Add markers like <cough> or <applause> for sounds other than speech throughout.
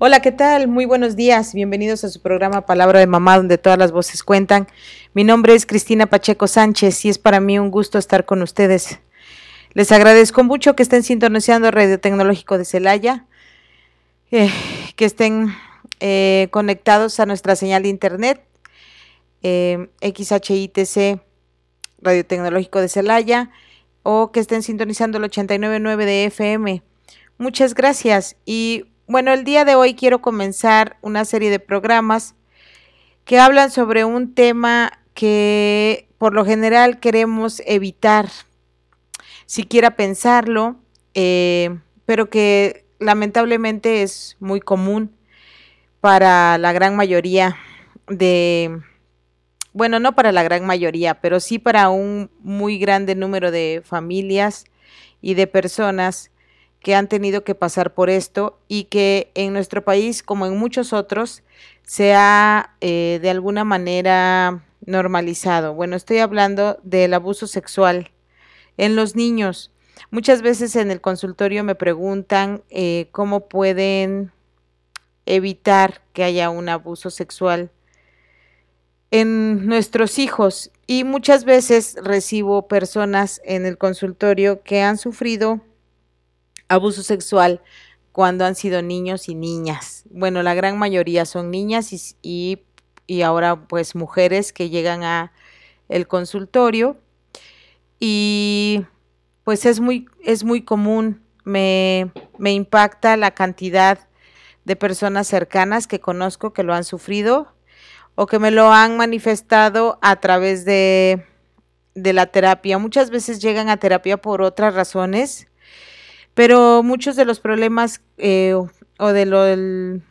Hola, ¿qué tal? Muy buenos días. Bienvenidos a su programa Palabra de Mamá, donde todas las voces cuentan. Mi nombre es Cristina Pacheco Sánchez y es para mí un gusto estar con ustedes. Les agradezco mucho que estén sintonizando Radio Tecnológico de Celaya, eh, que estén eh, conectados a nuestra señal de internet, eh, XHITC Radio Tecnológico de Celaya, o que estén sintonizando el 89.9 de FM. Muchas gracias y bueno, el día de hoy quiero comenzar una serie de programas que hablan sobre un tema que por lo general queremos evitar, siquiera pensarlo, eh, pero que lamentablemente es muy común para la gran mayoría de, bueno, no para la gran mayoría, pero sí para un muy grande número de familias y de personas que han tenido que pasar por esto y que en nuestro país, como en muchos otros, se ha eh, de alguna manera normalizado. Bueno, estoy hablando del abuso sexual en los niños. Muchas veces en el consultorio me preguntan eh, cómo pueden evitar que haya un abuso sexual en nuestros hijos y muchas veces recibo personas en el consultorio que han sufrido abuso sexual cuando han sido niños y niñas. Bueno, la gran mayoría son niñas y, y, ahora pues mujeres que llegan a el consultorio y pues es muy, es muy común, me, me impacta la cantidad de personas cercanas que conozco que lo han sufrido o que me lo han manifestado a través de, de la terapia. Muchas veces llegan a terapia por otras razones pero muchos de los problemas eh, o de lo del,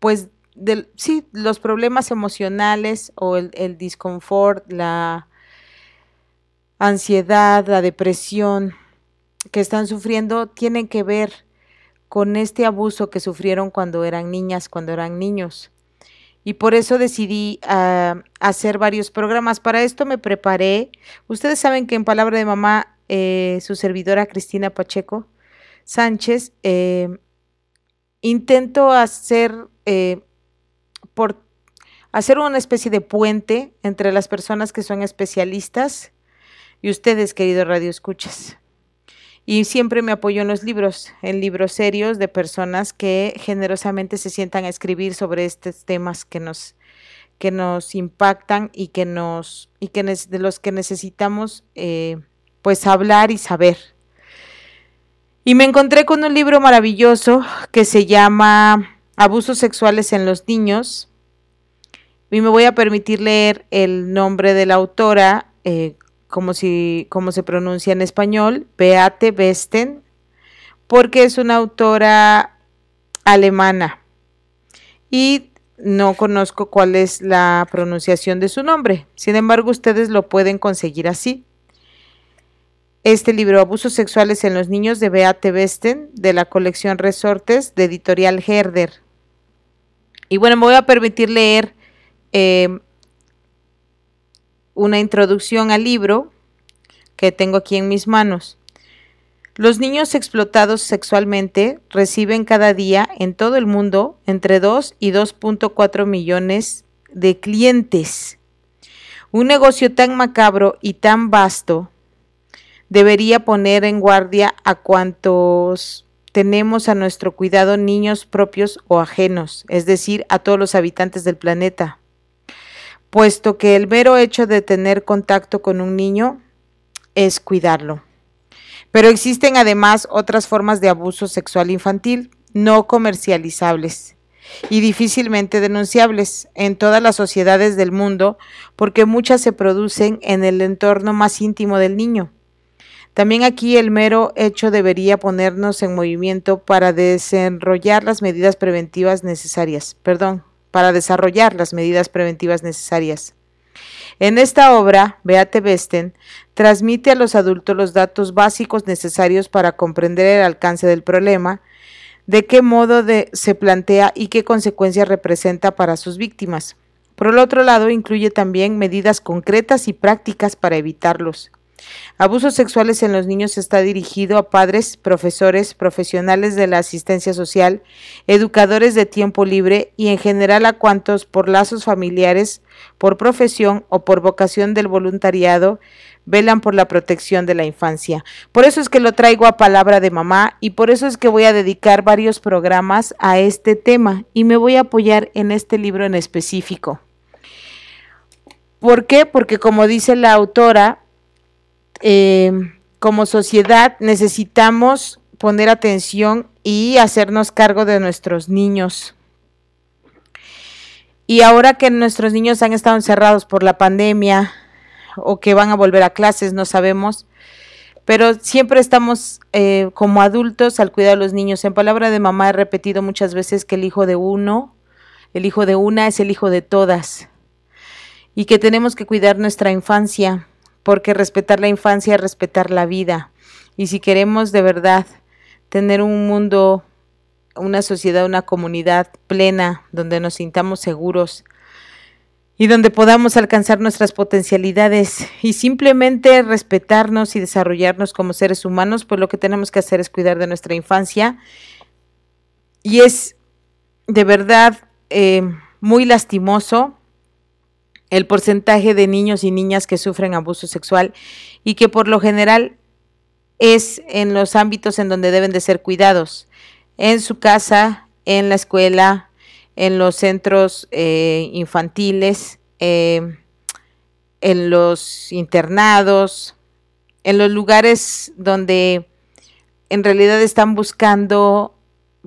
pues, del, sí, los problemas emocionales o el, el disconfort, la ansiedad, la depresión que están sufriendo tienen que ver con este abuso que sufrieron cuando eran niñas, cuando eran niños. Y por eso decidí ah, hacer varios programas. Para esto me preparé. Ustedes saben que en Palabra de Mamá eh, su servidora Cristina Pacheco Sánchez, eh, intento hacer, eh, por, hacer una especie de puente entre las personas que son especialistas y ustedes, queridos Radio Escuchas. Y siempre me apoyo en los libros, en libros serios de personas que generosamente se sientan a escribir sobre estos temas que nos, que nos impactan y que nos y que de los que necesitamos pues hablar y saber. Y me encontré con un libro maravilloso que se llama Abusos sexuales en los niños. Y me voy a permitir leer el nombre de la autora, eh, como, si, como se pronuncia en español, Beate Besten, porque es una autora alemana. Y no conozco cuál es la pronunciación de su nombre. Sin embargo, ustedes lo pueden conseguir así este libro, Abusos Sexuales en los Niños, de Beate Besten, de la colección Resortes, de Editorial Herder. Y bueno, me voy a permitir leer eh, una introducción al libro que tengo aquí en mis manos. Los niños explotados sexualmente reciben cada día en todo el mundo entre 2 y 2.4 millones de clientes. Un negocio tan macabro y tan vasto debería poner en guardia a cuantos tenemos a nuestro cuidado niños propios o ajenos, es decir, a todos los habitantes del planeta, puesto que el mero hecho de tener contacto con un niño es cuidarlo. Pero existen además otras formas de abuso sexual infantil no comercializables y difícilmente denunciables en todas las sociedades del mundo porque muchas se producen en el entorno más íntimo del niño También aquí el mero hecho debería ponernos en movimiento para desenrollar las medidas preventivas necesarias, perdón, para desarrollar las medidas preventivas necesarias. En esta obra, Beate Besten transmite a los adultos los datos básicos necesarios para comprender el alcance del problema, de qué modo se plantea y qué consecuencias representa para sus víctimas. Por el otro lado, incluye también medidas concretas y prácticas para evitarlos. Abusos sexuales en los niños está dirigido a padres, profesores, profesionales de la asistencia social, educadores de tiempo libre y en general a cuantos por lazos familiares, por profesión o por vocación del voluntariado velan por la protección de la infancia. Por eso es que lo traigo a palabra de mamá y por eso es que voy a dedicar varios programas a este tema y me voy a apoyar en este libro en específico. ¿Por qué? Porque como dice la autora, eh, como sociedad necesitamos poner atención y hacernos cargo de nuestros niños. Y ahora que nuestros niños han estado encerrados por la pandemia, o que van a volver a clases, no sabemos. Pero siempre estamos eh, como adultos al cuidado de los niños. En palabra de mamá he repetido muchas veces que el hijo de uno, el hijo de una es el hijo de todas. Y que tenemos que cuidar nuestra infancia, porque respetar la infancia es respetar la vida. Y si queremos de verdad tener un mundo, una sociedad, una comunidad plena, donde nos sintamos seguros, y donde podamos alcanzar nuestras potencialidades y simplemente respetarnos y desarrollarnos como seres humanos, pues lo que tenemos que hacer es cuidar de nuestra infancia. Y es de verdad eh, muy lastimoso el porcentaje de niños y niñas que sufren abuso sexual y que por lo general es en los ámbitos en donde deben de ser cuidados, en su casa, en la escuela, en los centros eh, infantiles, eh, en los internados, en los lugares donde en realidad están buscando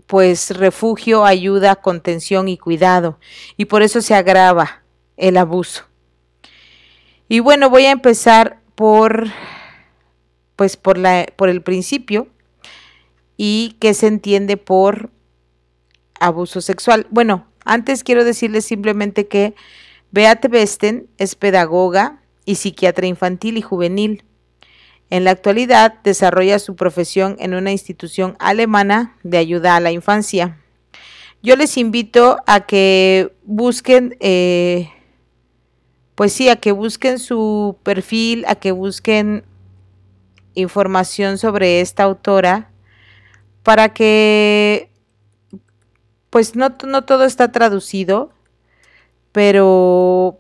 pues refugio, ayuda, contención y cuidado. Y por eso se agrava el abuso. Y bueno, voy a empezar por pues por la por el principio y qué se entiende por abuso sexual. Bueno, antes quiero decirles simplemente que Beate Besten es pedagoga y psiquiatra infantil y juvenil. En la actualidad desarrolla su profesión en una institución alemana de ayuda a la infancia. Yo les invito a que busquen, eh, pues sí, a que busquen su perfil, a que busquen información sobre esta autora para que pues no, no todo está traducido, pero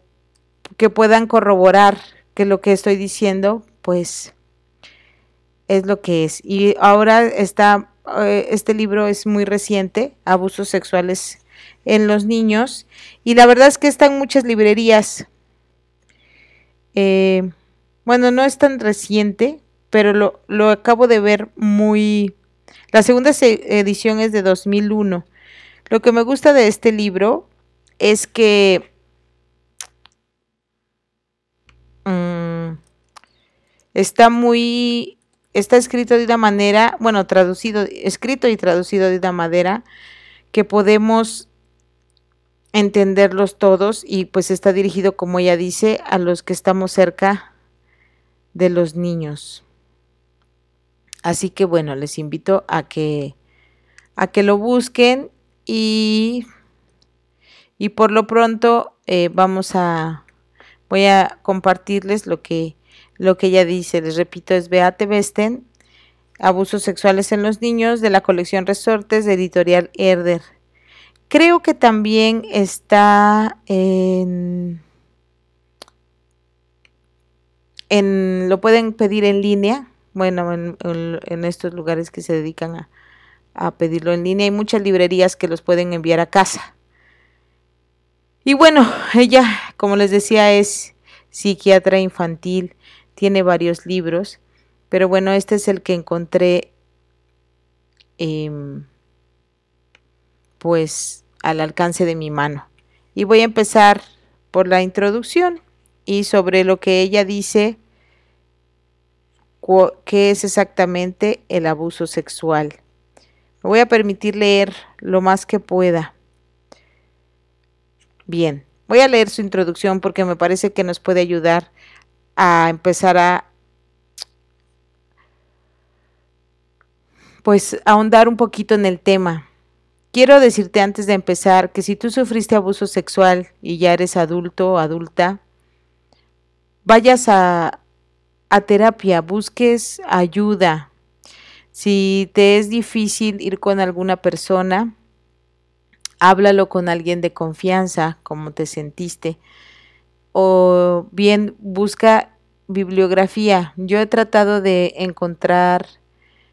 que puedan corroborar que lo que estoy diciendo, pues es lo que es. Y ahora está, eh, este libro es muy reciente, Abusos Sexuales en los Niños, y la verdad es que está en muchas librerías. Eh, bueno, no es tan reciente, pero lo, lo acabo de ver muy... La segunda edición es de 2001 lo que me gusta de este libro es que mm, está muy, está escrito de una manera, bueno, traducido, escrito y traducido de una manera que podemos entenderlos todos y pues está dirigido, como ella dice, a los que estamos cerca de los niños. Así que bueno, les invito a que a que lo busquen y, y por lo pronto eh, vamos a, voy a compartirles lo que, lo que ella dice. Les repito, es Beate Besten, Abusos sexuales en los niños, de la colección Resortes de Editorial Herder. Creo que también está en, lo pueden pedir en línea, bueno, en estos lugares que se dedican a, a pedirlo en línea. Hay muchas librerías que los pueden enviar a casa. Y bueno, <laughs> ella, como les decía, es psiquiatra infantil, tiene varios libros, pero bueno, este es el que encontré em, pues al alcance de mi mano. Y voy a empezar por la introducción y sobre lo que ella dice qué es exactamente el abuso sexual. Me voy a permitir leer lo más que pueda. Bien, voy a leer su introducción porque me parece que nos puede ayudar a empezar a pues ahondar un poquito en el tema. Quiero decirte antes de empezar que si tú sufriste abuso sexual y ya eres adulto o adulta, vayas a, a terapia, busques ayuda. Si te es difícil ir con alguna persona, háblalo con alguien de confianza, como te sentiste. O bien busca bibliografía. Yo he tratado de encontrar,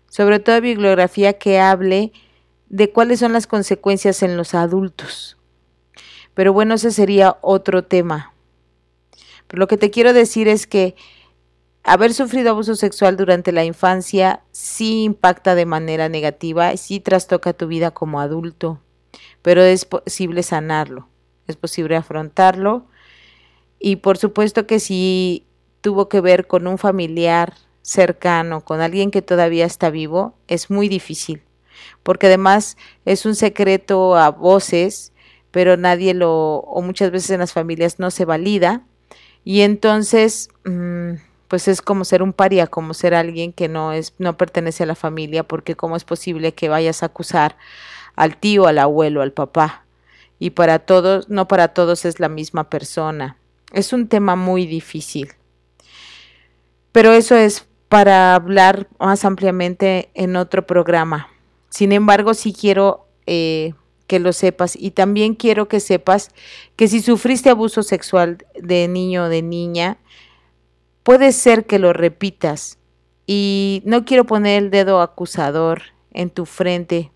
sobre todo bibliografía que hable de cuáles son las consecuencias en los adultos. Pero bueno, ese sería otro tema. Pero lo que te quiero decir es que haber sufrido abuso sexual durante la infancia sí impacta de manera negativa, sí trastoca tu vida como adulto pero es posible sanarlo, es posible afrontarlo y por supuesto que si tuvo que ver con un familiar cercano, con alguien que todavía está vivo, es muy difícil, porque además es un secreto a voces, pero nadie lo, o muchas veces en las familias no se valida, y entonces, mm, pues es como ser un paria, como ser alguien que no es, no pertenece a la familia, porque cómo es posible que vayas a acusar al tío, al abuelo, al papá. Y para todos, no para todos es la misma persona. Es un tema muy difícil. Pero eso es para hablar más ampliamente en otro programa. Sin embargo, sí quiero eh, que lo sepas y también quiero que sepas que si sufriste abuso sexual de niño o de niña, puede ser que lo repitas. Y no quiero poner el dedo acusador en tu frente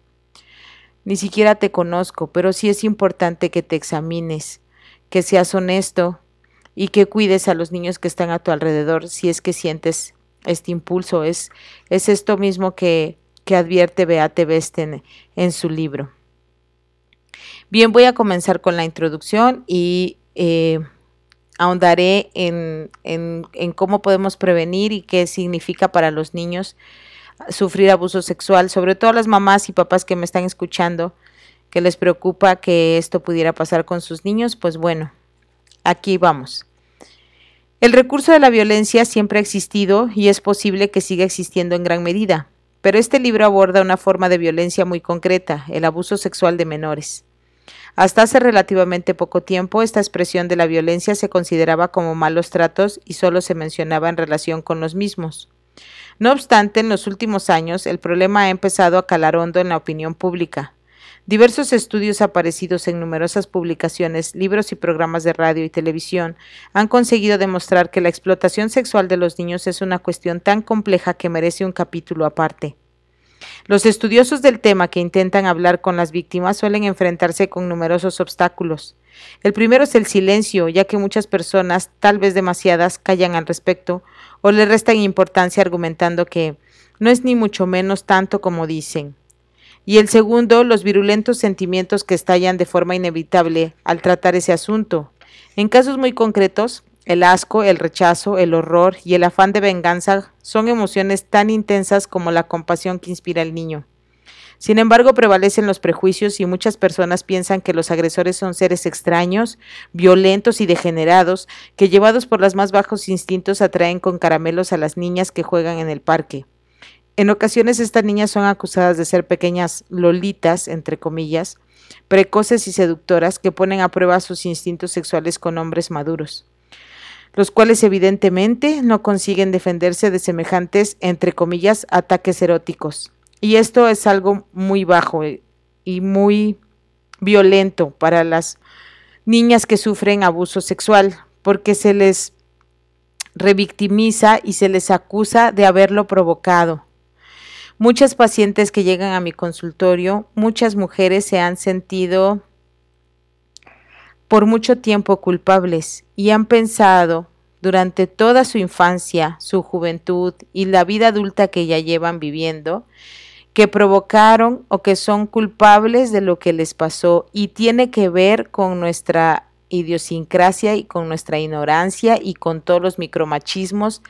ni siquiera te conozco, pero sí es importante que te examines, que seas honesto y que cuides a los niños que están a tu alrededor si es que sientes este impulso. Es, es esto mismo que, que advierte Beate Besten en su libro. Bien, voy a comenzar con la introducción y eh, ahondaré en, en, en, cómo podemos prevenir y qué significa para los niños sufrir abuso sexual, sobre todo las mamás y papás que me están escuchando, que les preocupa que esto pudiera pasar con sus niños, pues bueno, aquí vamos. El recurso de la violencia siempre ha existido y es posible que siga existiendo en gran medida, pero este libro aborda una forma de violencia muy concreta, el abuso sexual de menores. Hasta hace relativamente poco tiempo, esta expresión de la violencia se consideraba como malos tratos y solo se mencionaba en relación con los mismos. No obstante, en los últimos años el problema ha empezado a calar hondo en la opinión pública. Diversos estudios aparecidos en numerosas publicaciones, libros y programas de radio y televisión han conseguido demostrar que la explotación sexual de los niños es una cuestión tan compleja que merece un capítulo aparte. Los estudiosos del tema que intentan hablar con las víctimas suelen enfrentarse con numerosos obstáculos. El primero es el silencio, ya que muchas personas, tal vez demasiadas, callan al respecto o le restan importancia argumentando que no es ni mucho menos tanto como dicen. Y el segundo, los virulentos sentimientos que estallan de forma inevitable al tratar ese asunto. En casos muy concretos, el asco, el rechazo, el horror y el afán de venganza son emociones tan intensas como la compasión que inspira el niño. Sin embargo, prevalecen los prejuicios y muchas personas piensan que los agresores son seres extraños, violentos y degenerados, que llevados por los más bajos instintos atraen con caramelos a las niñas que juegan en el parque. En ocasiones estas niñas son acusadas de ser pequeñas lolitas, entre comillas, precoces y seductoras que ponen a prueba sus instintos sexuales con hombres maduros, los cuales evidentemente no consiguen defenderse de semejantes, entre comillas, ataques eróticos. Y esto es algo muy bajo eh, y muy violento para las niñas que sufren abuso sexual, porque se les revictimiza y se les acusa de haberlo provocado. Muchas pacientes que llegan a mi consultorio, muchas mujeres se han sentido por mucho tiempo culpables y han pensado durante toda su infancia, su juventud y la vida adulta que ya llevan viviendo, que provocaron o que son culpables de lo que les pasó y tiene que ver con nuestra idiosincrasia y con nuestra ignorancia y con todos los micromachismos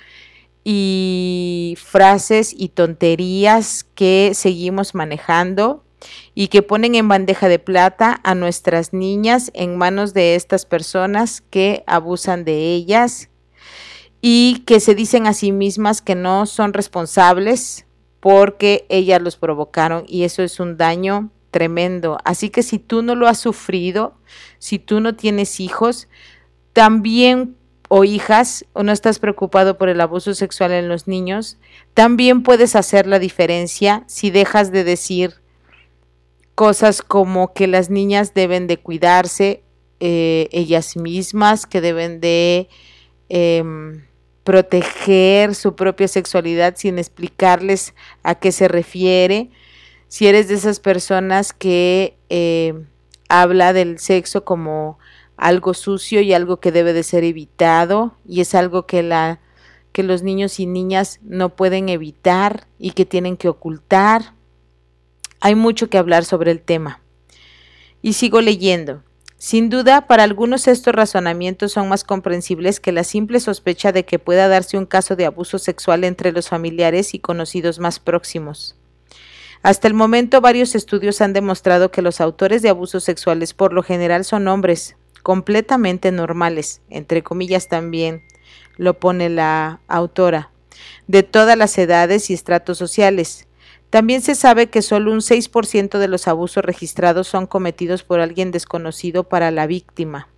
y frases y tonterías que seguimos manejando y que ponen en bandeja de plata a nuestras niñas en manos de estas personas que abusan de ellas y que se dicen a sí mismas que no son responsables porque ellas los provocaron y eso es un daño tremendo. Así que si tú no lo has sufrido, si tú no tienes hijos, también o hijas o no estás preocupado por el abuso sexual en los niños, también puedes hacer la diferencia si dejas de decir cosas como que las niñas deben de cuidarse eh, ellas mismas, que deben de em, proteger su propia sexualidad sin explicarles a qué se refiere. Si eres de esas personas que eh, habla del sexo como algo sucio y algo que debe de ser evitado y es algo que la que los niños y niñas no pueden evitar y que tienen que ocultar hay mucho que hablar sobre el tema. Y sigo leyendo. Sin duda, para algunos estos razonamientos son más comprensibles que la simple sospecha de que pueda darse un caso de abuso sexual entre los familiares y conocidos más próximos. Hasta el momento, varios estudios han demostrado que los autores de abusos sexuales por lo general son hombres, completamente normales, entre comillas también, lo pone la autora, de todas las edades y estratos sociales, también se sabe que solo un 6% de los abusos registrados son cometidos por alguien desconocido para la víctima.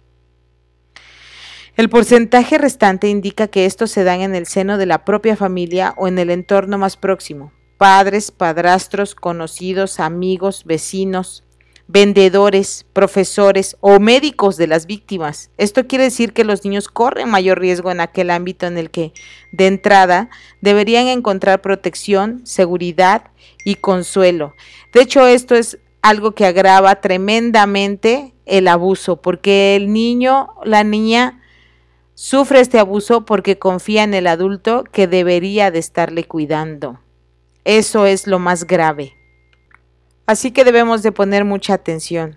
El porcentaje restante indica que estos se dan en el seno de la propia familia o en el entorno más próximo, padres, padrastros, conocidos, amigos, vecinos, vendedores, profesores o médicos de las víctimas. Esto quiere decir que los niños corren mayor riesgo en aquel ámbito en el que, de entrada, deberían encontrar protección, seguridad y consuelo. De hecho, esto es algo que agrava tremendamente el abuso, porque el niño, la niña, sufre este abuso porque confía en el adulto que debería de estarle cuidando. Eso es lo más grave. Así que debemos de poner mucha atención.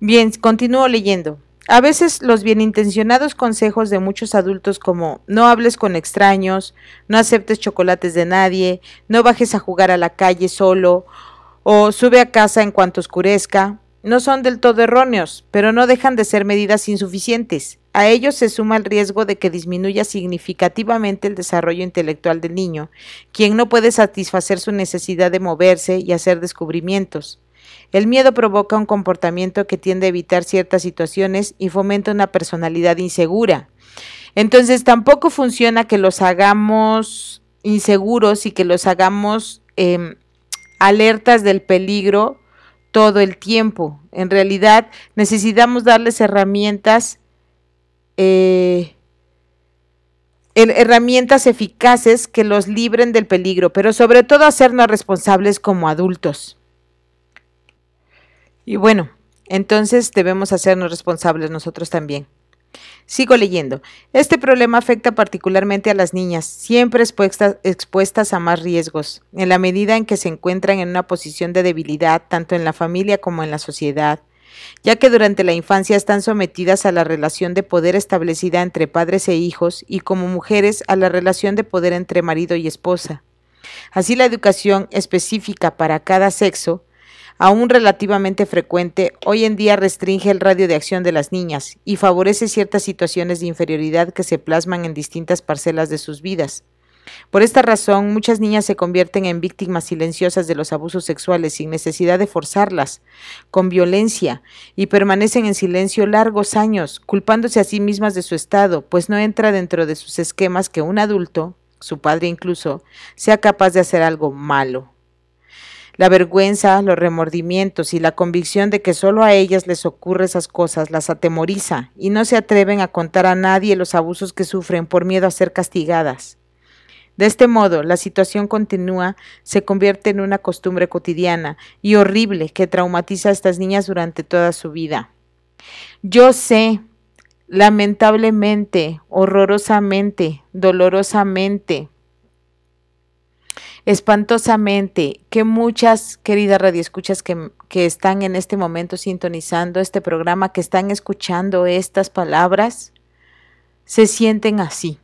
Bien, continúo leyendo. A veces los bienintencionados consejos de muchos adultos como no hables con extraños, no aceptes chocolates de nadie, no bajes a jugar a la calle solo o sube a casa en cuanto oscurezca, no son del todo erróneos, pero no dejan de ser medidas insuficientes. A ellos se suma el riesgo de que disminuya significativamente el desarrollo intelectual del niño, quien no puede satisfacer su necesidad de moverse y hacer descubrimientos. El miedo provoca un comportamiento que tiende a evitar ciertas situaciones y fomenta una personalidad insegura. Entonces tampoco funciona que los hagamos inseguros y que los hagamos em, alertas del peligro todo el tiempo. En realidad necesitamos darles herramientas, eh, herramientas eficaces que los libren del peligro, pero sobre todo hacernos responsables como adultos. Y bueno, entonces debemos hacernos responsables nosotros también. Sigo leyendo. Este problema afecta particularmente a las niñas, siempre expuestas, expuestas, a más riesgos, en la medida en que se encuentran en una posición de debilidad tanto en la familia como en la sociedad, ya que durante la infancia están sometidas a la relación de poder establecida entre padres e hijos y como mujeres a la relación de poder entre marido y esposa. Así la educación específica para cada sexo aún relativamente frecuente, hoy en día restringe el radio de acción de las niñas y favorece ciertas situaciones de inferioridad que se plasman en distintas parcelas de sus vidas. Por esta razón, muchas niñas se convierten en víctimas silenciosas de los abusos sexuales sin necesidad de forzarlas, con violencia, y permanecen en silencio largos años, culpándose a sí mismas de su estado, pues no entra dentro de sus esquemas que un adulto, su padre incluso, sea capaz de hacer algo malo. La vergüenza, los remordimientos y la convicción de que solo a ellas les ocurre esas cosas las atemoriza y no se atreven a contar a nadie los abusos que sufren por miedo a ser castigadas. De este modo, la situación continúa, se convierte en una costumbre cotidiana y horrible que traumatiza a estas niñas durante toda su vida. Yo sé, lamentablemente, horrorosamente, dolorosamente, espantosamente que muchas queridas radioescuchas que, que están en este momento sintonizando este programa, que están escuchando estas palabras, se sienten así.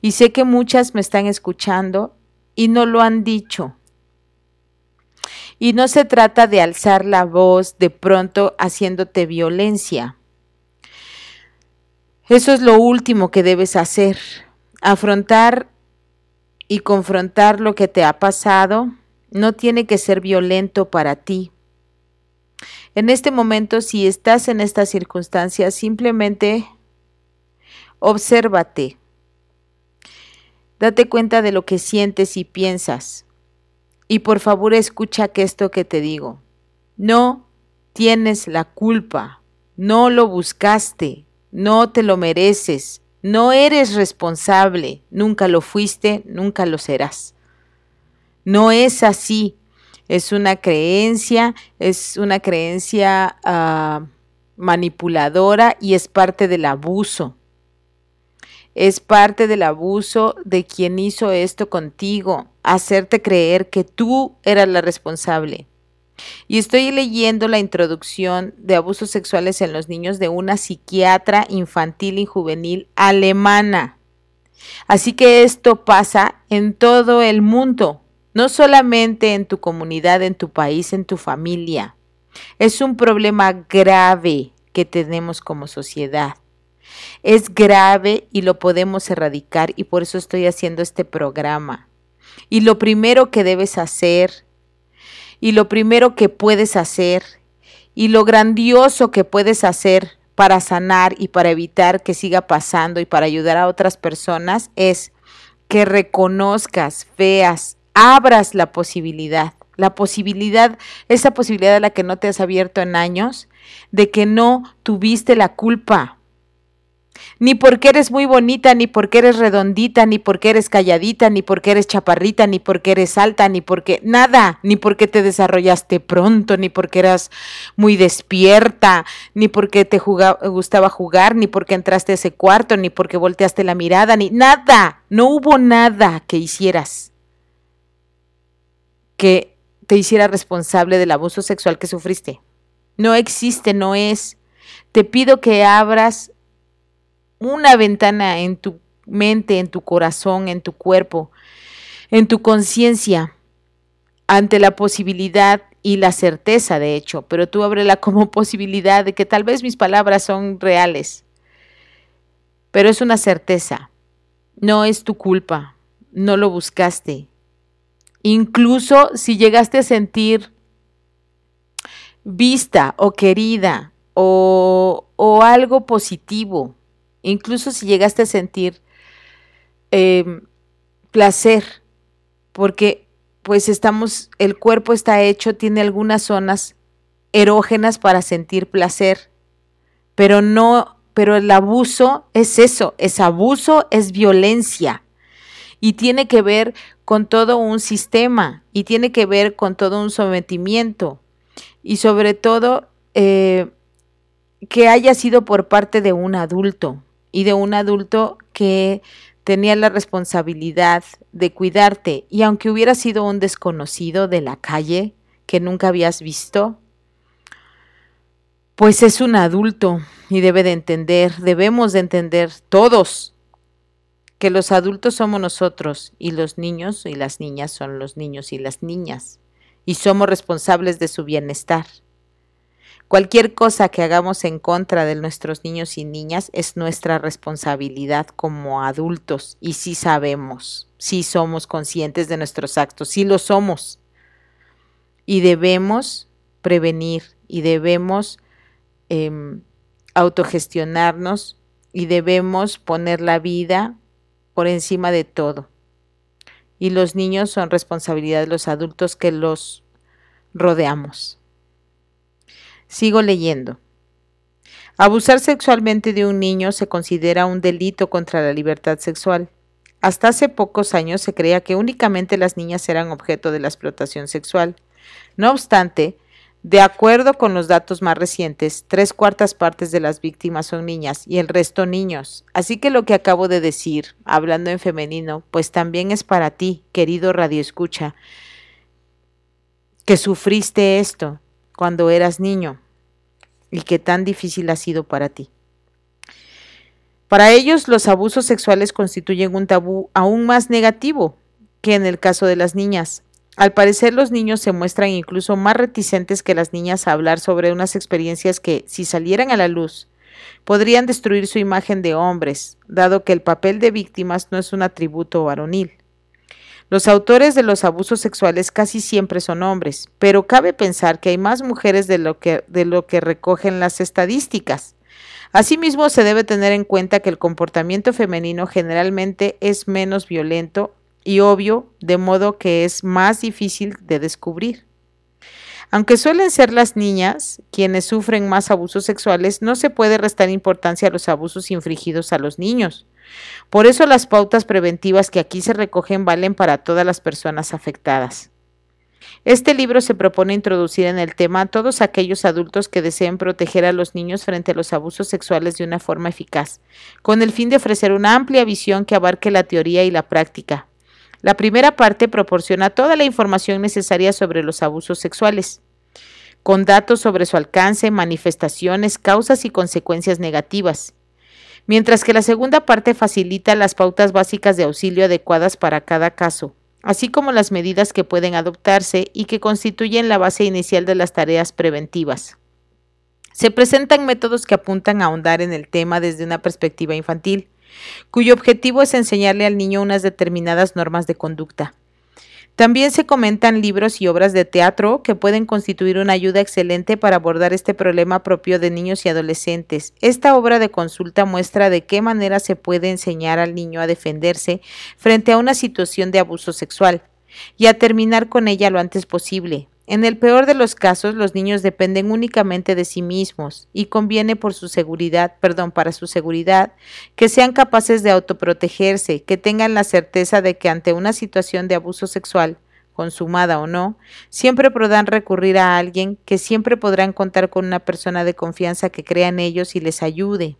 Y sé que muchas me están escuchando y no lo han dicho. Y no se trata de alzar la voz de pronto haciéndote violencia. Eso es lo último que debes hacer. Afrontar y confrontar lo que te ha pasado no tiene que ser violento para ti. En este momento, si estás en estas circunstancias, simplemente obsérvate. Date cuenta de lo que sientes y piensas. Y por favor escucha que esto que te digo. No tienes la culpa, no lo buscaste, no te lo mereces, no eres responsable, nunca lo fuiste, nunca lo serás. No es así, es una creencia, es una creencia uh, manipuladora y es parte del abuso. Es parte del abuso de quien hizo esto contigo, hacerte creer que tú eras la responsable. Y estoy leyendo la introducción de abusos sexuales en los niños de una psiquiatra infantil y juvenil alemana. Así que esto pasa en todo el mundo, no solamente en tu comunidad, en tu país, en tu familia. Es un problema grave que tenemos como sociedad. Es grave y lo podemos erradicar y por eso estoy haciendo este programa. Y lo primero que debes hacer, y lo primero que puedes hacer, y lo grandioso que puedes hacer para sanar y para evitar que siga pasando y para ayudar a otras personas es que reconozcas, veas, abras la posibilidad, la posibilidad, esa posibilidad a la que no te has abierto en años, de que no tuviste la culpa, ni porque eres muy bonita, ni porque eres redondita, ni porque eres calladita, ni porque eres chaparrita, ni porque eres alta, ni porque nada, ni porque te desarrollaste pronto, ni porque eras muy despierta, ni porque te gustaba jugar, ni porque entraste a ese cuarto, ni porque volteaste la mirada, ni nada, no hubo nada que hicieras que te hiciera responsable del abuso sexual que sufriste. No existe, no es. Te pido que abras una ventana en tu mente, en tu corazón, en tu cuerpo, en tu conciencia, ante la posibilidad y la certeza, de hecho, pero tú ábrela como <laughs> posibilidad de que tal vez mis palabras son reales, pero es una certeza, no es tu culpa, no lo buscaste. Incluso si llegaste a sentir vista o querida o, o algo positivo, incluso si llegaste a sentir em, placer, porque pues estamos, el cuerpo está hecho, tiene algunas zonas erógenas para sentir placer, pero no, pero el abuso es eso, es abuso, es violencia y tiene que ver con todo un sistema y tiene que ver con todo un sometimiento y sobre todo eh, que haya sido por parte de un adulto, y de un adulto que tenía la responsabilidad de cuidarte y aunque hubiera sido un desconocido de la calle que nunca habías visto, pues es un adulto y debe de entender, debemos de entender todos que los adultos somos nosotros y los niños y las niñas son los niños y las niñas y somos responsables de su bienestar. Cualquier cosa que hagamos en contra de nuestros niños y niñas es nuestra responsabilidad como adultos y sí sabemos, sí somos conscientes de nuestros actos, sí lo somos. Y debemos prevenir y debemos em, autogestionarnos y debemos poner la vida por encima de todo. Y los niños son responsabilidad de los adultos que los rodeamos. Sigo leyendo. Abusar sexualmente de un niño se considera un delito contra la libertad sexual. Hasta hace pocos años se creía que únicamente las niñas eran objeto de la explotación sexual. No obstante, de acuerdo con los datos más recientes, tres cuartas partes de las víctimas son niñas y el resto niños. Así que lo que acabo de decir, hablando en femenino, pues también es para ti, querido Radio Escucha, que sufriste esto, cuando eras niño y qué tan difícil ha sido para ti. Para ellos, los abusos sexuales constituyen un tabú aún más negativo que en el caso de las niñas. Al parecer, los niños se muestran incluso más reticentes que las niñas a hablar sobre unas experiencias que, si salieran a la luz, podrían destruir su imagen de hombres, dado que el papel de víctimas no es un atributo varonil. Los autores de los abusos sexuales casi siempre son hombres, pero cabe pensar que hay más mujeres de lo que, recogen las estadísticas. Asimismo, se debe tener en cuenta que el comportamiento femenino generalmente es menos violento y obvio, de modo que es más difícil de descubrir. Aunque suelen ser las niñas quienes sufren más abusos sexuales, no se puede restar importancia a los abusos infligidos a los niños. Por eso las pautas preventivas que aquí se recogen valen para todas las personas afectadas. Este libro se propone introducir en el tema a todos aquellos adultos que deseen proteger a los niños frente a los abusos sexuales de una forma eficaz, con el fin de ofrecer una amplia visión que abarque la teoría y la práctica. La primera parte proporciona toda la información necesaria sobre los abusos sexuales, con datos sobre su alcance, manifestaciones, causas y consecuencias negativas, mientras que la segunda parte facilita las pautas básicas de auxilio adecuadas para cada caso así como las medidas que pueden adoptarse y que constituyen la base inicial de las tareas preventivas. Se presentan métodos que apuntan a ahondar en el tema desde una perspectiva infantil, cuyo objetivo es enseñarle al niño unas determinadas normas de conducta. También se comentan libros y obras de teatro que pueden constituir una ayuda excelente para abordar este problema propio de niños y adolescentes. Esta obra de consulta muestra de qué manera se puede enseñar al niño a defenderse frente a una situación de abuso sexual y a terminar con ella lo antes posible. En el peor de los casos, los niños dependen únicamente de sí mismos y conviene por su seguridad, perdón, para su seguridad, que sean capaces de autoprotegerse, que tengan la certeza de que ante una situación de abuso sexual, consumada o no, siempre podrán recurrir a alguien, que siempre podrán contar con una persona de confianza que crea en ellos y les ayude.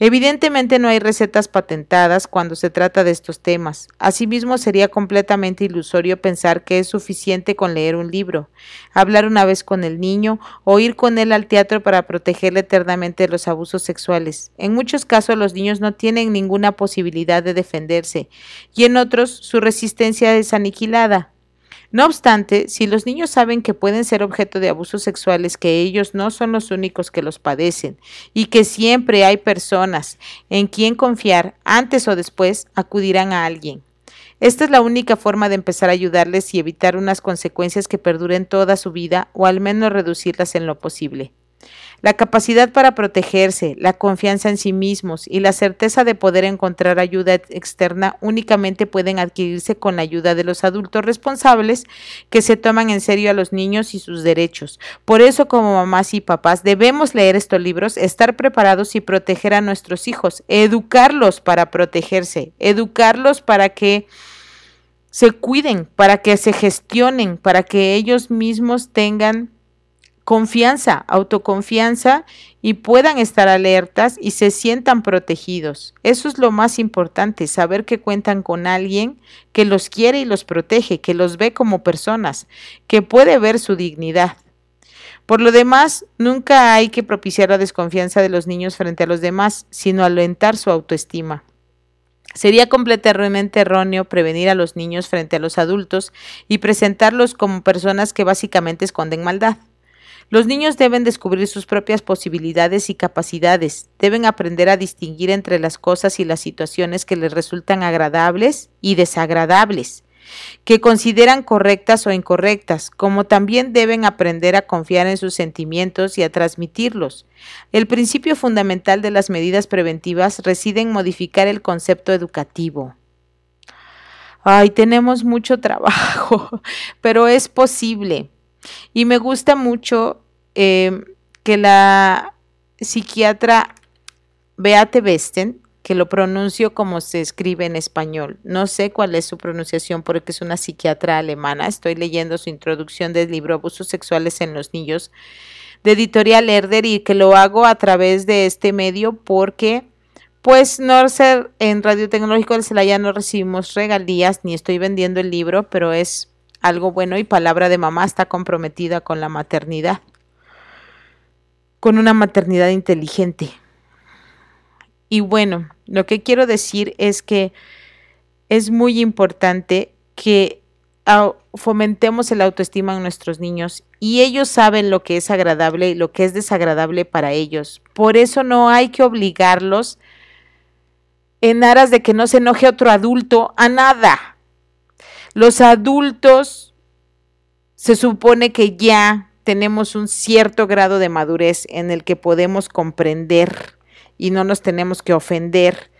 Evidentemente no hay recetas patentadas cuando se trata de estos temas. Asimismo, sería completamente ilusorio pensar que es suficiente con leer un libro, hablar una vez con el niño o ir con él al teatro para protegerle eternamente de los abusos sexuales. En muchos casos los niños no tienen ninguna posibilidad de defenderse y en otros su resistencia es aniquilada. No obstante, si los niños saben que pueden ser objeto de abusos sexuales, que ellos no son los únicos que los padecen y que siempre hay personas en quien confiar, antes o después acudirán a alguien. Esta es la única forma de empezar a ayudarles y evitar unas consecuencias que perduren toda su vida o al menos reducirlas en lo posible. La capacidad para protegerse, la confianza en sí mismos y la certeza de poder encontrar ayuda externa únicamente pueden adquirirse con la ayuda de los adultos responsables que se toman en serio a los niños y sus derechos. Por eso, como mamás y papás, debemos leer estos libros, estar preparados y proteger a nuestros hijos, educarlos para protegerse, educarlos para que se cuiden, para que se gestionen, para que ellos mismos tengan confianza, autoconfianza y puedan estar alertas y se sientan protegidos. Eso es lo más importante, saber que cuentan con alguien que los quiere y los protege, que los ve como personas, que puede ver su dignidad. Por lo demás, nunca hay que propiciar la desconfianza de los niños frente a los demás, sino alentar su autoestima. Sería completamente erróneo prevenir a los niños frente a los adultos y presentarlos como personas que básicamente esconden maldad. Los niños deben descubrir sus propias posibilidades y capacidades, deben aprender a distinguir entre las cosas y las situaciones que les resultan agradables y desagradables, que consideran correctas o incorrectas, como también deben aprender a confiar en sus sentimientos y a transmitirlos. El principio fundamental de las medidas preventivas reside en modificar el concepto educativo. Ay, tenemos mucho <laughs> trabajo, pero es posible. Y me gusta mucho em, que la psiquiatra Beate Besten, que lo pronuncio como se escribe en español. No sé cuál es su pronunciación porque es una psiquiatra alemana. Estoy leyendo su introducción del libro Abusos sexuales en los niños de editorial Herder y que lo hago a través de este medio porque pues no ser en Radio Tecnológico del Celaya no recibimos regalías ni estoy vendiendo el libro, pero es algo bueno y palabra de mamá está comprometida con la maternidad, con una maternidad inteligente. Y bueno, lo que quiero decir es que es muy importante que fomentemos el autoestima en nuestros niños y ellos saben lo que es agradable y lo que es desagradable para ellos. Por eso no hay que obligarlos en aras de que no se enoje otro adulto a nada. Los adultos se supone que ya tenemos un cierto grado de madurez en el que podemos comprender y no nos tenemos que ofender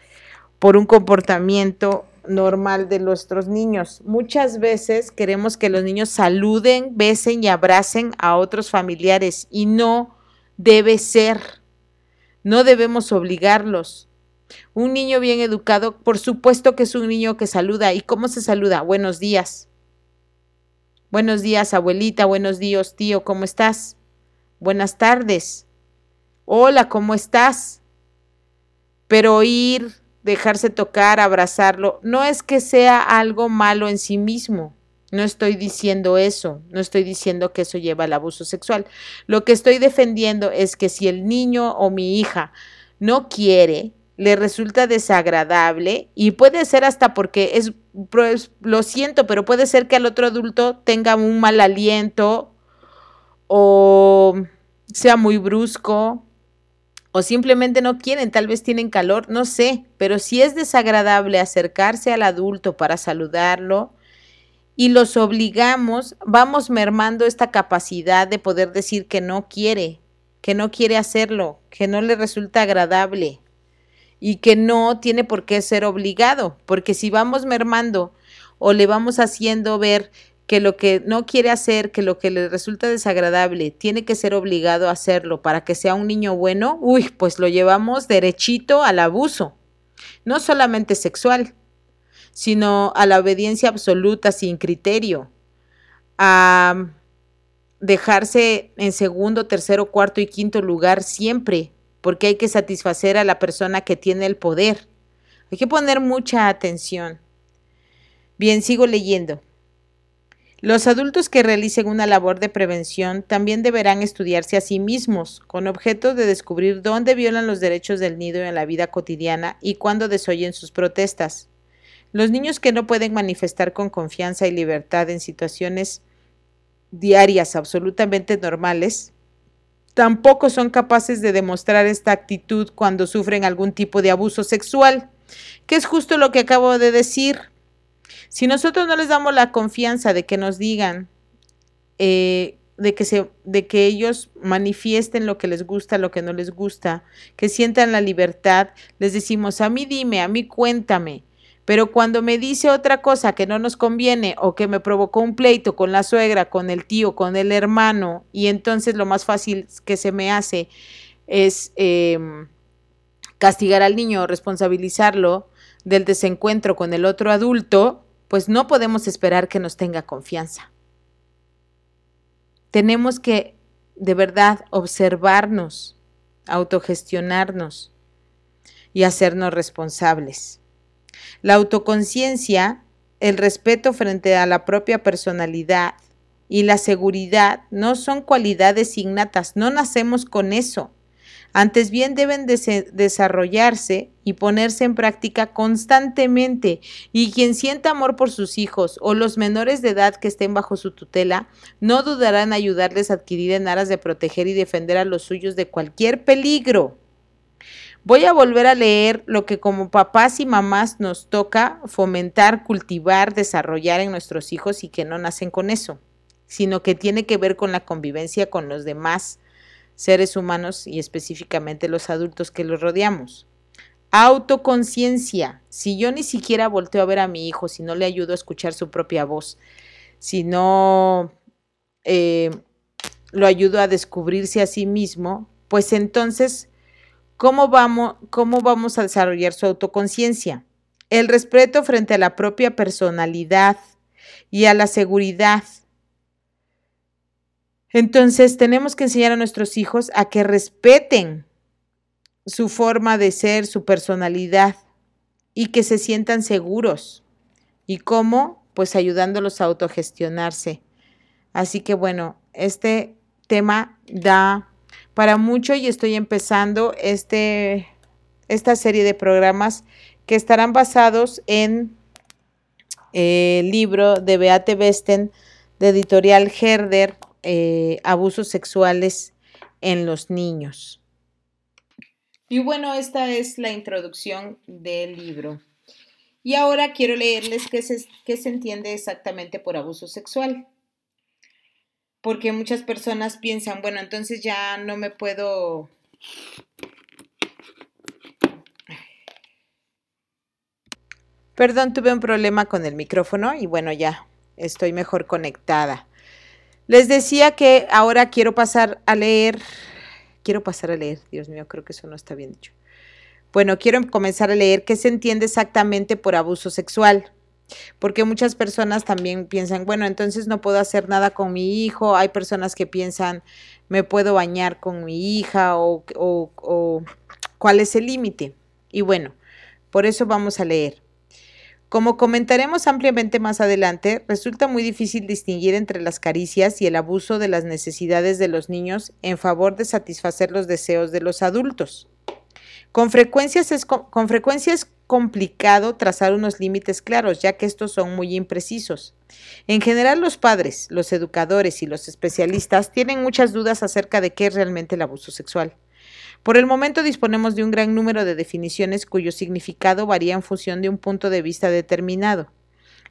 por un comportamiento normal de nuestros niños. Muchas veces queremos que los niños saluden, besen y abracen a otros familiares y no debe ser. No debemos obligarlos. Un niño bien educado, por supuesto que es un niño que saluda. ¿Y cómo se saluda? Buenos días. Buenos días, abuelita. Buenos días, tío. ¿Cómo estás? Buenas tardes. Hola, ¿cómo estás? Pero ir, dejarse tocar, abrazarlo, no es que sea algo malo en sí mismo. No estoy diciendo eso, no estoy diciendo que eso lleva al abuso sexual. Lo que estoy defendiendo es que si el niño o mi hija no quiere, le resulta desagradable y puede ser hasta porque es, lo siento, pero puede ser que al otro adulto tenga un mal aliento o sea muy brusco o simplemente no quieren, tal vez tienen calor, no sé, pero si es desagradable acercarse al adulto para saludarlo y los obligamos, vamos mermando esta capacidad de poder decir que no quiere, que no quiere hacerlo, que no le resulta agradable y que no tiene por qué ser obligado, porque si vamos mermando o le vamos haciendo ver que lo que no quiere hacer, que lo que le resulta desagradable, tiene que ser obligado a hacerlo para que sea un niño bueno, uy, pues lo llevamos derechito al abuso, no solamente sexual, sino a la obediencia absoluta sin criterio, a dejarse en segundo, tercero, cuarto y quinto lugar siempre, porque hay que satisfacer a la persona que tiene el poder. Hay que poner mucha atención. Bien, sigo leyendo. Los adultos que realicen una labor de prevención también deberán estudiarse a sí mismos, con objeto de descubrir dónde violan los derechos del nido en la vida cotidiana y cuándo desoyen sus protestas. Los niños que no pueden manifestar con confianza y libertad en situaciones diarias absolutamente normales tampoco son capaces de demostrar esta actitud cuando sufren algún tipo de abuso sexual, que es justo lo que acabo de decir. Si nosotros no les damos la confianza de que nos digan, eh, de, que se, de que ellos manifiesten lo que les gusta, lo que no les gusta, que sientan la libertad, les decimos, a mí dime, a mí cuéntame, pero cuando me dice otra cosa que no nos conviene o que me provocó un pleito con la suegra, con el tío, con el hermano, y entonces lo más fácil que se me hace es em, castigar al niño, responsabilizarlo del desencuentro con el otro adulto, pues no podemos esperar que nos tenga confianza. Tenemos que de verdad observarnos, autogestionarnos y hacernos responsables. La autoconciencia, el respeto frente a la propia personalidad y la seguridad no son cualidades innatas, no nacemos con eso. Antes bien deben desarrollarse y ponerse en práctica constantemente y quien sienta amor por sus hijos o los menores de edad que estén bajo su tutela no dudará en ayudarles a adquirir en aras de proteger y defender a los suyos de cualquier peligro. Voy a volver a leer lo que como papás y mamás nos toca fomentar, cultivar, desarrollar en nuestros hijos y que no nacen con eso, sino que tiene que ver con la convivencia con los demás seres humanos y específicamente los adultos que los rodeamos. Autoconciencia. Si yo ni siquiera volteo a ver a mi hijo, si no le ayudo a escuchar su propia voz, si no eh, lo ayudo a descubrirse a sí mismo, pues entonces ¿Cómo vamos, ¿Cómo vamos a desarrollar su autoconciencia? El respeto frente a la propia personalidad y a la seguridad. Entonces tenemos que enseñar a nuestros hijos a que respeten su forma de ser, su personalidad y que se sientan seguros. ¿Y cómo? Pues ayudándolos a autogestionarse. Así que bueno, este tema da para mucho y estoy empezando este esta serie de programas que estarán basados en eh, el libro de Beate Besten de editorial Herder, eh, Abusos sexuales en los niños. Y bueno, esta es la introducción del libro. Y ahora quiero leerles qué se, qué se entiende exactamente por abuso sexual. Porque muchas personas piensan, bueno, entonces ya no me puedo Perdón, tuve un problema con el micrófono y bueno, ya estoy mejor conectada. Les decía que ahora quiero pasar a leer, quiero pasar a leer, Dios mío, creo que eso no está bien dicho. Bueno, quiero comenzar a leer qué se entiende exactamente por abuso sexual, porque muchas personas también piensan, bueno, entonces no puedo hacer nada con mi hijo, hay personas que piensan, me puedo bañar con mi hija o, o cuál es el límite. Y bueno, por eso vamos a leer. Como comentaremos ampliamente más adelante, resulta muy difícil distinguir entre las caricias y el abuso de las necesidades de los niños en favor de satisfacer los deseos de los adultos. Con frecuencia, es, con frecuencia es complicado trazar unos límites claros, ya que estos son muy imprecisos. En general, los padres, los educadores y los especialistas tienen muchas dudas acerca de qué es realmente el abuso sexual. Por el momento disponemos de un gran número de definiciones cuyo significado varía en función de un punto de vista determinado.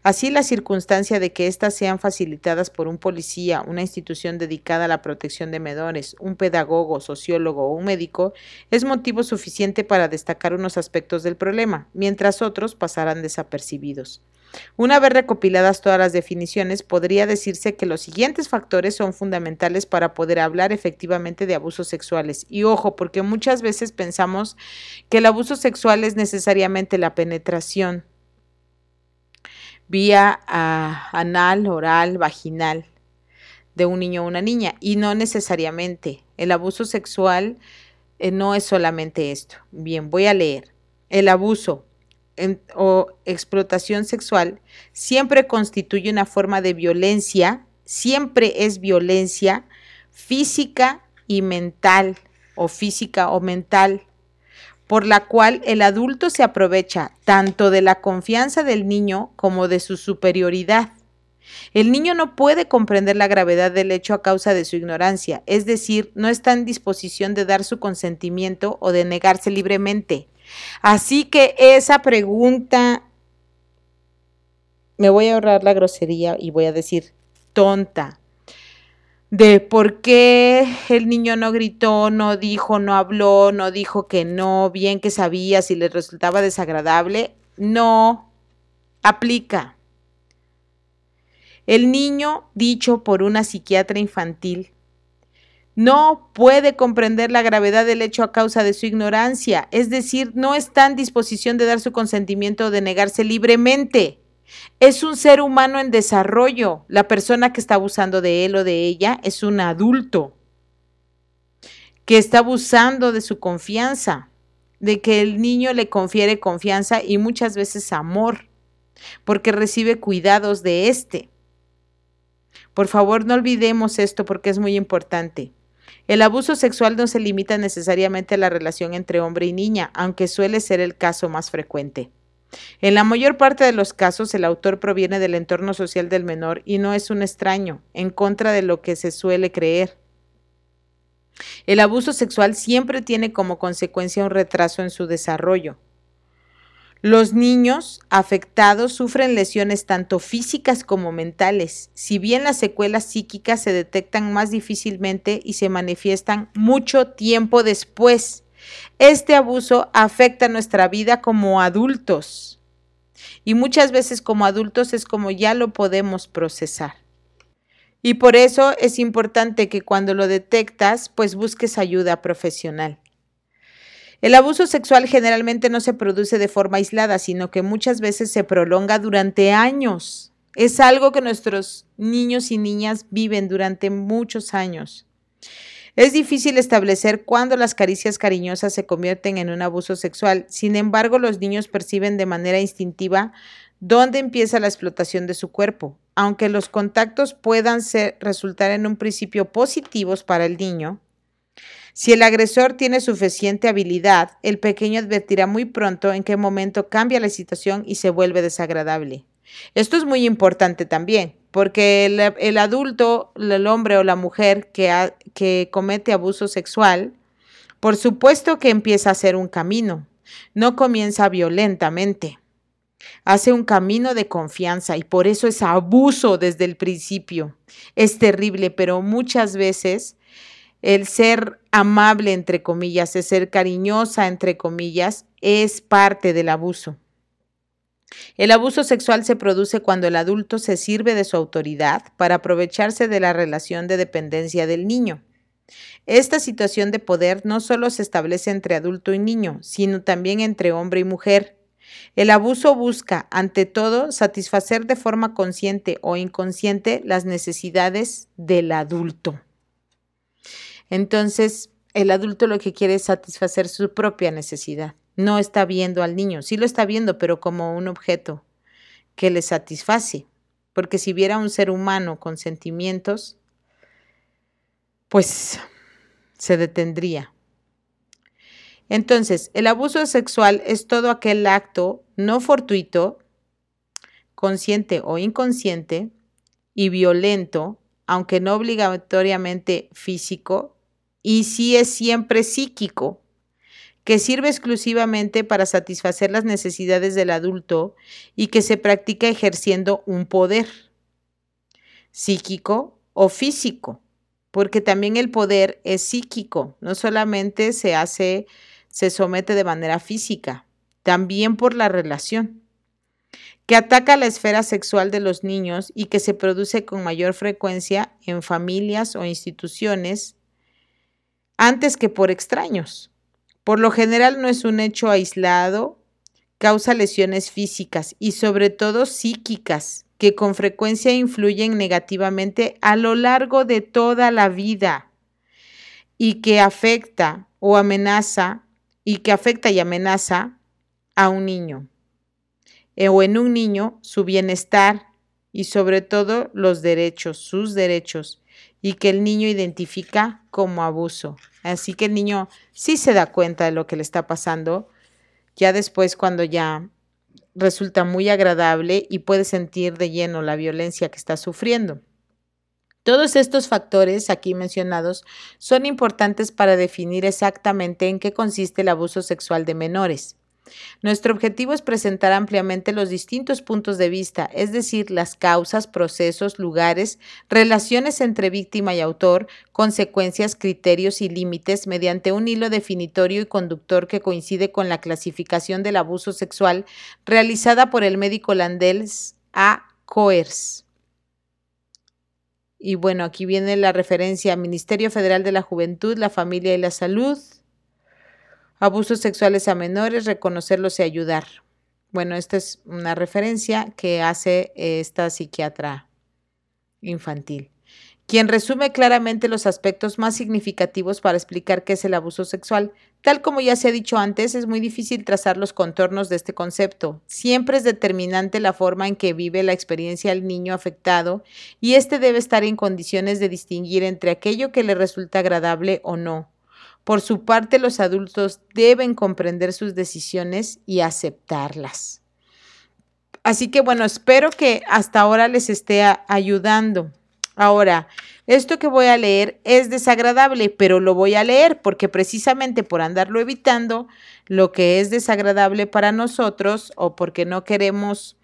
Así, la circunstancia de que éstas sean facilitadas por un policía, una institución dedicada a la protección de menores, un pedagogo, sociólogo o un médico es motivo suficiente para destacar unos aspectos del problema, mientras otros pasarán desapercibidos. Una vez recopiladas todas las definiciones, podría decirse que los siguientes factores son fundamentales para poder hablar efectivamente de abusos sexuales. Y ojo, porque muchas veces pensamos que el abuso sexual es necesariamente la penetración vía ah, anal, oral, vaginal de un niño o una niña. Y no necesariamente. El abuso sexual eh, no es solamente esto. Bien, voy a leer. El abuso o explotación sexual siempre constituye una forma de violencia, siempre es violencia física y mental, o física o mental, por la cual el adulto se aprovecha tanto de la confianza del niño como de su superioridad. El niño no puede comprender la gravedad del hecho a causa de su ignorancia, es decir, no está en disposición de dar su consentimiento o de negarse libremente. Así que esa pregunta, me voy a ahorrar la grosería y voy a decir tonta, de por qué el niño no gritó, no dijo, no habló, no dijo que no, bien que sabía si le resultaba desagradable, no aplica. El niño, dicho por una psiquiatra infantil, no puede comprender la gravedad del hecho a causa de su ignorancia, es decir, no está en disposición de dar su consentimiento o de negarse libremente. Es un ser humano en desarrollo. La persona que está abusando de él o de ella es un adulto que está abusando de su confianza, de que el niño le confiere confianza y muchas veces amor, porque recibe cuidados de éste. Por favor, no olvidemos esto porque es muy importante. El abuso sexual no se limita necesariamente a la relación entre hombre y niña, aunque suele ser el caso más frecuente. En la mayor parte de los casos, el autor proviene del entorno social del menor y no es un extraño, en contra de lo que se suele creer. El abuso sexual siempre tiene como consecuencia un retraso en su desarrollo. Los niños afectados sufren lesiones tanto físicas como mentales, si bien las secuelas psíquicas se detectan más difícilmente y se manifiestan mucho tiempo después. Este abuso afecta nuestra vida como adultos y muchas veces como adultos es como ya lo podemos procesar. Y por eso es importante que cuando lo detectas, pues busques ayuda profesional. El abuso sexual generalmente no se produce de forma aislada, sino que muchas veces se prolonga durante años. Es algo que nuestros niños y niñas viven durante muchos años. Es difícil establecer cuándo las caricias cariñosas se convierten en un abuso sexual. Sin embargo, los niños perciben de manera instintiva dónde empieza la explotación de su cuerpo. Aunque los contactos puedan ser, resultar en un principio positivos para el niño, Si el agresor tiene suficiente habilidad, el pequeño advertirá muy pronto en qué momento cambia la situación y se vuelve desagradable. Esto es muy importante también, porque el, adulto, el hombre o la mujer que, que comete abuso sexual, por supuesto que empieza a hacer un camino, no comienza violentamente. Hace un camino de confianza y por eso es abuso desde el principio. Es terrible, pero muchas veces el ser amable, entre comillas, el ser cariñosa, entre comillas, es parte del abuso. El abuso sexual se produce cuando el adulto se sirve de su autoridad para aprovecharse de la relación de dependencia del niño. Esta situación de poder no solo se establece entre adulto y niño, sino también entre hombre y mujer. El abuso busca, ante todo, satisfacer de forma consciente o inconsciente las necesidades del adulto. Entonces, el adulto lo que quiere es satisfacer su propia necesidad. No está viendo al niño, sí lo está viendo, pero como un objeto que le satisface. Porque si viera un ser humano con sentimientos, pues se detendría. Entonces, el abuso sexual es todo aquel acto no fortuito, consciente o inconsciente, y violento, aunque no obligatoriamente físico, y sí es siempre psíquico, que sirve exclusivamente para satisfacer las necesidades del adulto y que se practica ejerciendo un poder psíquico o físico, porque también el poder es psíquico, no solamente se hace, se somete de manera física, también por la relación que ataca la esfera sexual de los niños y que se produce con mayor frecuencia en familias o instituciones antes que por extraños. Por lo general no es un hecho aislado, causa lesiones físicas y sobre todo psíquicas que con frecuencia influyen negativamente a lo largo de toda la vida y que afecta o amenaza y que afecta y amenaza a un niño eh, o en un niño su bienestar y sobre todo los derechos, sus derechos y que el niño identifica como abuso. Así que el niño sí se da cuenta de lo que le está pasando, ya después cuando ya resulta muy agradable y puede sentir de lleno la violencia que está sufriendo. Todos estos factores aquí mencionados son importantes para definir exactamente en qué consiste el abuso sexual de menores. Nuestro objetivo es presentar ampliamente los distintos puntos de vista, es decir, las causas, procesos, lugares, relaciones entre víctima y autor, consecuencias, criterios y límites mediante un hilo definitorio y conductor que coincide con la clasificación del abuso sexual realizada por el médico holandés A. Coers. Y bueno, aquí viene la referencia Ministerio Federal de la Juventud, la Familia y la Salud, Abusos sexuales a menores, reconocerlos y ayudar. Bueno, esta es una referencia que hace esta psiquiatra infantil, quien resume claramente los aspectos más significativos para explicar qué es el abuso sexual. Tal como ya se ha dicho antes, es muy difícil trazar los contornos de este concepto. Siempre es determinante la forma en que vive la experiencia el niño afectado y éste debe estar en condiciones de distinguir entre aquello que le resulta agradable o no por su parte, los adultos deben comprender sus decisiones y aceptarlas. Así que bueno, espero que hasta ahora les esté ayudando. Ahora, esto que voy a leer es desagradable, pero lo voy a leer porque precisamente por andarlo evitando, lo que es desagradable para nosotros o porque no queremos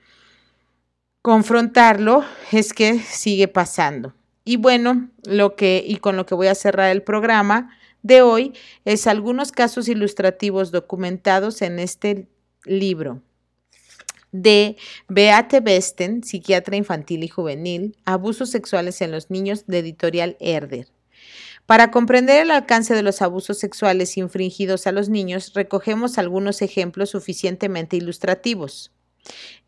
confrontarlo es que sigue pasando. Y bueno, lo que y con lo que voy a cerrar el programa de hoy es algunos casos ilustrativos documentados en este libro de Beate Besten, psiquiatra infantil y juvenil, Abusos sexuales en los niños, de editorial Herder. Para comprender el alcance de los abusos sexuales infringidos a los niños, recogemos algunos ejemplos suficientemente ilustrativos.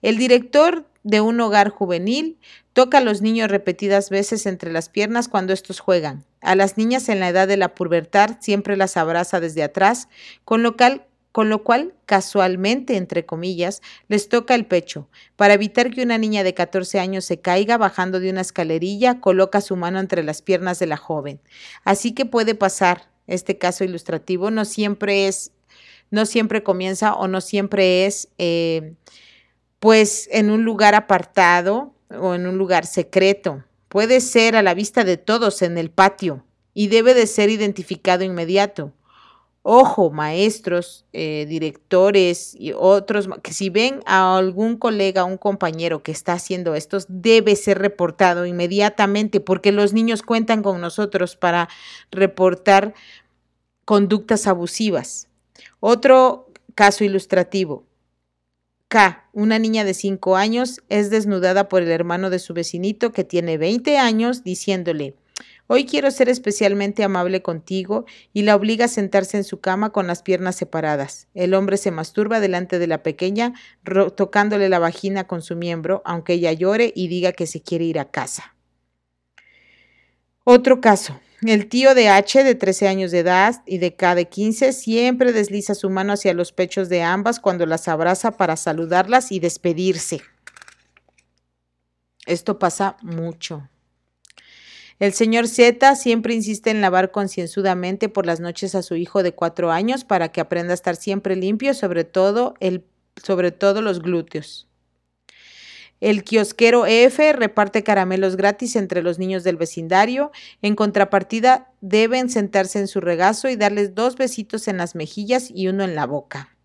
El director de un hogar juvenil toca a los niños repetidas veces entre las piernas cuando estos juegan. A las niñas en la edad de la pubertad siempre las abraza desde atrás, con lo, con lo cual casualmente, entre comillas, les toca el pecho. Para evitar que una niña de 14 años se caiga bajando de una escalerilla, coloca su mano entre las piernas de la joven. Así que puede pasar este caso ilustrativo, no siempre es, no siempre comienza o no siempre es, eh, pues, en un lugar apartado o en un lugar secreto. Puede ser a la vista de todos en el patio y debe de ser identificado inmediato. Ojo, maestros, eh, directores y otros, que si ven a algún colega, un compañero que está haciendo esto, debe ser reportado inmediatamente porque los niños cuentan con nosotros para reportar conductas abusivas. Otro caso ilustrativo. K, una niña de 5 años, es desnudada por el hermano de su vecinito que tiene 20 años diciéndole, Hoy quiero ser especialmente amable contigo y la obliga a sentarse en su cama con las piernas separadas. El hombre se masturba delante de la pequeña, tocándole la vagina con su miembro, aunque ella llore y diga que se quiere ir a casa. Otro caso. El tío de H, de 13 años de edad, y de K, de 15, siempre desliza su mano hacia los pechos de ambas cuando las abraza para saludarlas y despedirse. Esto pasa mucho. El señor Z siempre insiste en lavar concienzudamente por las noches a su hijo de cuatro años para que aprenda a estar siempre limpio, sobre todo, el, sobre todo los glúteos. El kiosquero F reparte caramelos gratis entre los niños del vecindario. En contrapartida, deben sentarse en su regazo y darles dos besitos en las mejillas y uno en la boca.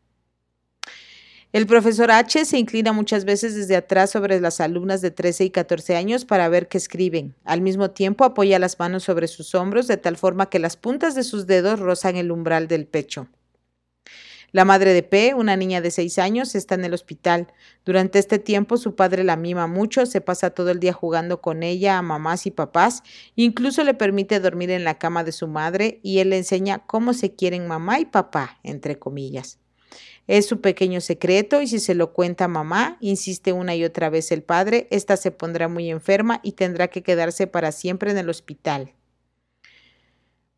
El profesor H se inclina muchas veces desde atrás sobre las alumnas de 13 y 14 años para ver qué escriben. Al mismo tiempo apoya las manos sobre sus hombros de tal forma que las puntas de sus dedos rozan el umbral del pecho. La madre de P, una niña de 6 años, está en el hospital. Durante este tiempo su padre la mima mucho, se pasa todo el día jugando con ella, a mamás y papás, incluso le permite dormir en la cama de su madre y él le enseña cómo se quieren mamá y papá, entre comillas. Es su pequeño secreto y si se lo cuenta mamá, insiste una y otra vez el padre, ésta se pondrá muy enferma y tendrá que quedarse para siempre en el hospital.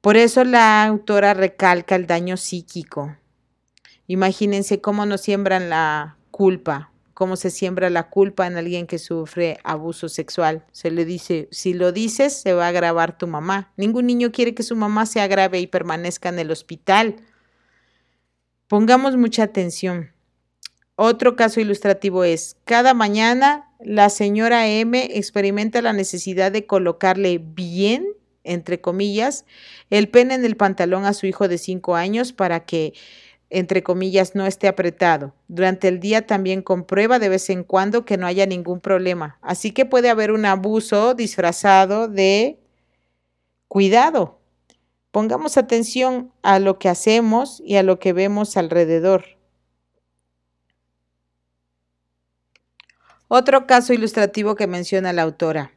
Por eso la autora recalca el daño psíquico. Imagínense cómo nos siembran la culpa, cómo se siembra la culpa en alguien que sufre abuso sexual. Se le dice, si lo dices, se va a agravar tu mamá. Ningún niño quiere que su mamá se agrave y permanezca en el hospital. Pongamos mucha atención. Otro caso ilustrativo es, cada mañana la señora M experimenta la necesidad de colocarle bien, entre comillas, el pene en el pantalón a su hijo de 5 años para que, entre comillas, no esté apretado. Durante el día también comprueba de vez en cuando que no haya ningún problema. Así que puede haber un abuso disfrazado de cuidado. Pongamos atención a lo que hacemos y a lo que vemos alrededor. Otro caso ilustrativo que menciona la autora.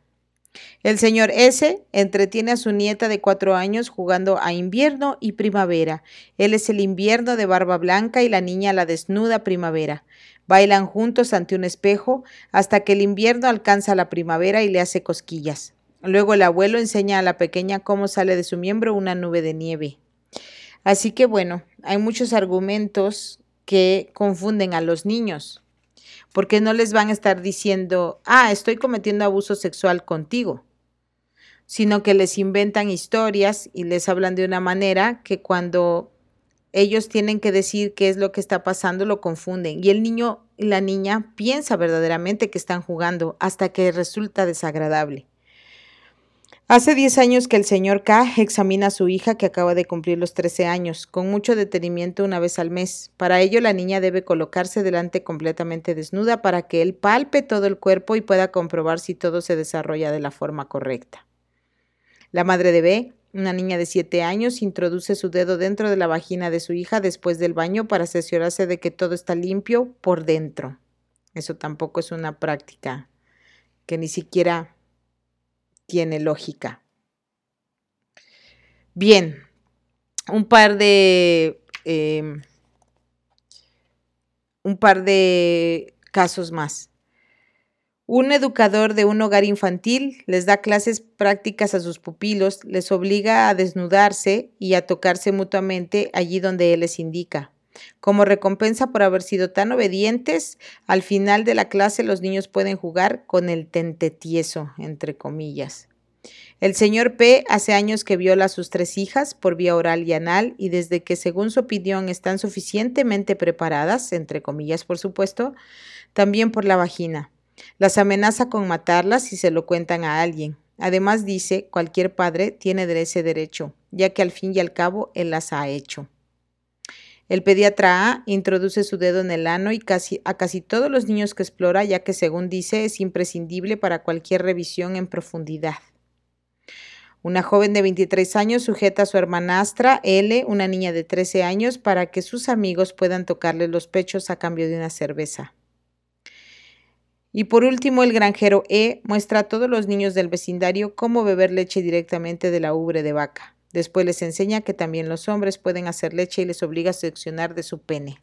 El señor S entretiene a su nieta de cuatro años jugando a invierno y primavera. Él es el invierno de barba blanca y la niña la desnuda primavera. Bailan juntos ante un espejo hasta que el invierno alcanza la primavera y le hace cosquillas. Luego el abuelo enseña a la pequeña cómo sale de su miembro una nube de nieve. Así que bueno, hay muchos argumentos que confunden a los niños, porque no les van a estar diciendo, ah, estoy cometiendo abuso sexual contigo, sino que les inventan historias y les hablan de una manera que cuando ellos tienen que decir qué es lo que está pasando, lo confunden. Y el niño y la niña piensa verdaderamente que están jugando hasta que resulta desagradable. Hace 10 años que el señor K examina a su hija que acaba de cumplir los 13 años, con mucho detenimiento una vez al mes. Para ello, la niña debe colocarse delante completamente desnuda para que él palpe todo el cuerpo y pueda comprobar si todo se desarrolla de la forma correcta. La madre de B, una niña de 7 años, introduce su dedo dentro de la vagina de su hija después del baño para asegurarse de que todo está limpio por dentro. Eso tampoco es una práctica que ni siquiera tiene lógica. Bien, un par de em, un par de casos más. Un educador de un hogar infantil les da clases prácticas a sus pupilos, les obliga a desnudarse y a tocarse mutuamente allí donde él les indica. Como recompensa por haber sido tan obedientes, al final de la clase los niños pueden jugar con el tente tieso, entre comillas. El señor P hace años que viola a sus tres hijas por vía oral y anal y desde que según su opinión están suficientemente preparadas, entre comillas por supuesto, también por la vagina. Las amenaza con matarlas si se lo cuentan a alguien. Además dice, cualquier padre tiene ese derecho, ya que al fin y al cabo él las ha hecho. El pediatra A introduce su dedo en el ano y casi, a casi todos los niños que explora, ya que según dice es imprescindible para cualquier revisión en profundidad. Una joven de 23 años sujeta a su hermanastra L, una niña de 13 años, para que sus amigos puedan tocarle los pechos a cambio de una cerveza. Y por último, el granjero E muestra a todos los niños del vecindario cómo beber leche directamente de la ubre de vaca. Después les enseña que también los hombres pueden hacer leche y les obliga a seccionar de su pene.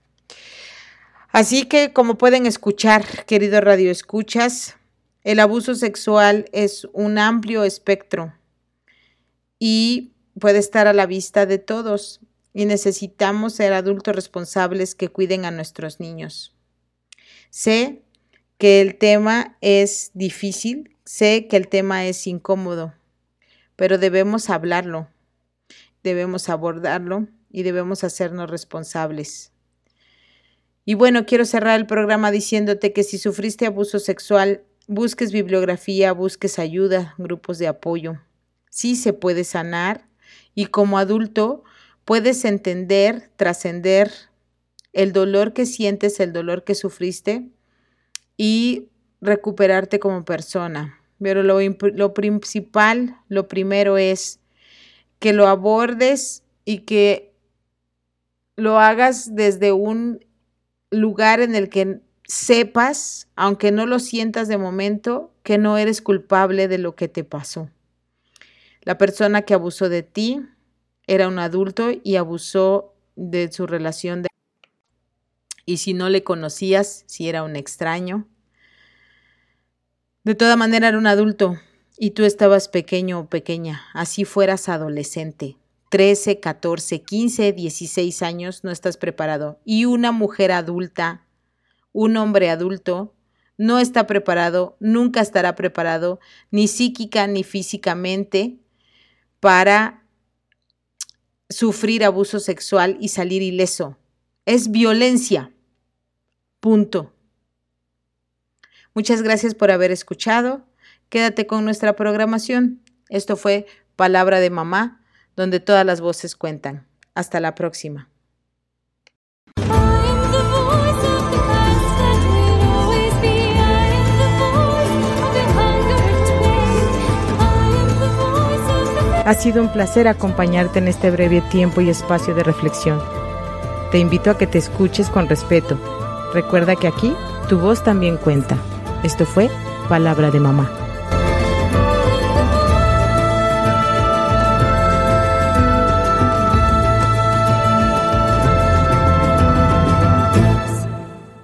Así que, como pueden escuchar, querido Radio Escuchas, el abuso sexual es un amplio espectro y puede estar a la vista de todos y necesitamos ser adultos responsables que cuiden a nuestros niños. Sé que el tema es difícil, sé que el tema es incómodo, pero debemos hablarlo, debemos abordarlo y debemos hacernos responsables. Y bueno, quiero cerrar el programa diciéndote que si sufriste abuso sexual, busques bibliografía, busques ayuda, grupos de apoyo sí se puede sanar y como adulto puedes entender, trascender el dolor que sientes, el dolor que sufriste y recuperarte como persona. Pero lo, lo, principal, lo primero es que lo abordes y que lo hagas desde un lugar en el que sepas, aunque no lo sientas de momento, que no eres culpable de lo que te pasó. La persona que abusó de ti era un adulto y abusó de su relación de... Y si no le conocías, si era un extraño. De toda manera era un adulto y tú estabas pequeño o pequeña, así fueras adolescente. 13, 14, 15, 16 años no estás preparado. Y una mujer adulta, un hombre adulto, no está preparado, nunca estará preparado, ni psíquica ni físicamente, para sufrir abuso sexual y salir ileso. Es violencia. Punto. Muchas gracias por haber escuchado. Quédate con nuestra programación. Esto fue Palabra de Mamá, donde todas las voces cuentan. Hasta la próxima. Ha sido un placer acompañarte en este breve tiempo y espacio de reflexión. Te invito a que te escuches con respeto. Recuerda que aquí tu voz también cuenta. Esto fue Palabra de Mamá.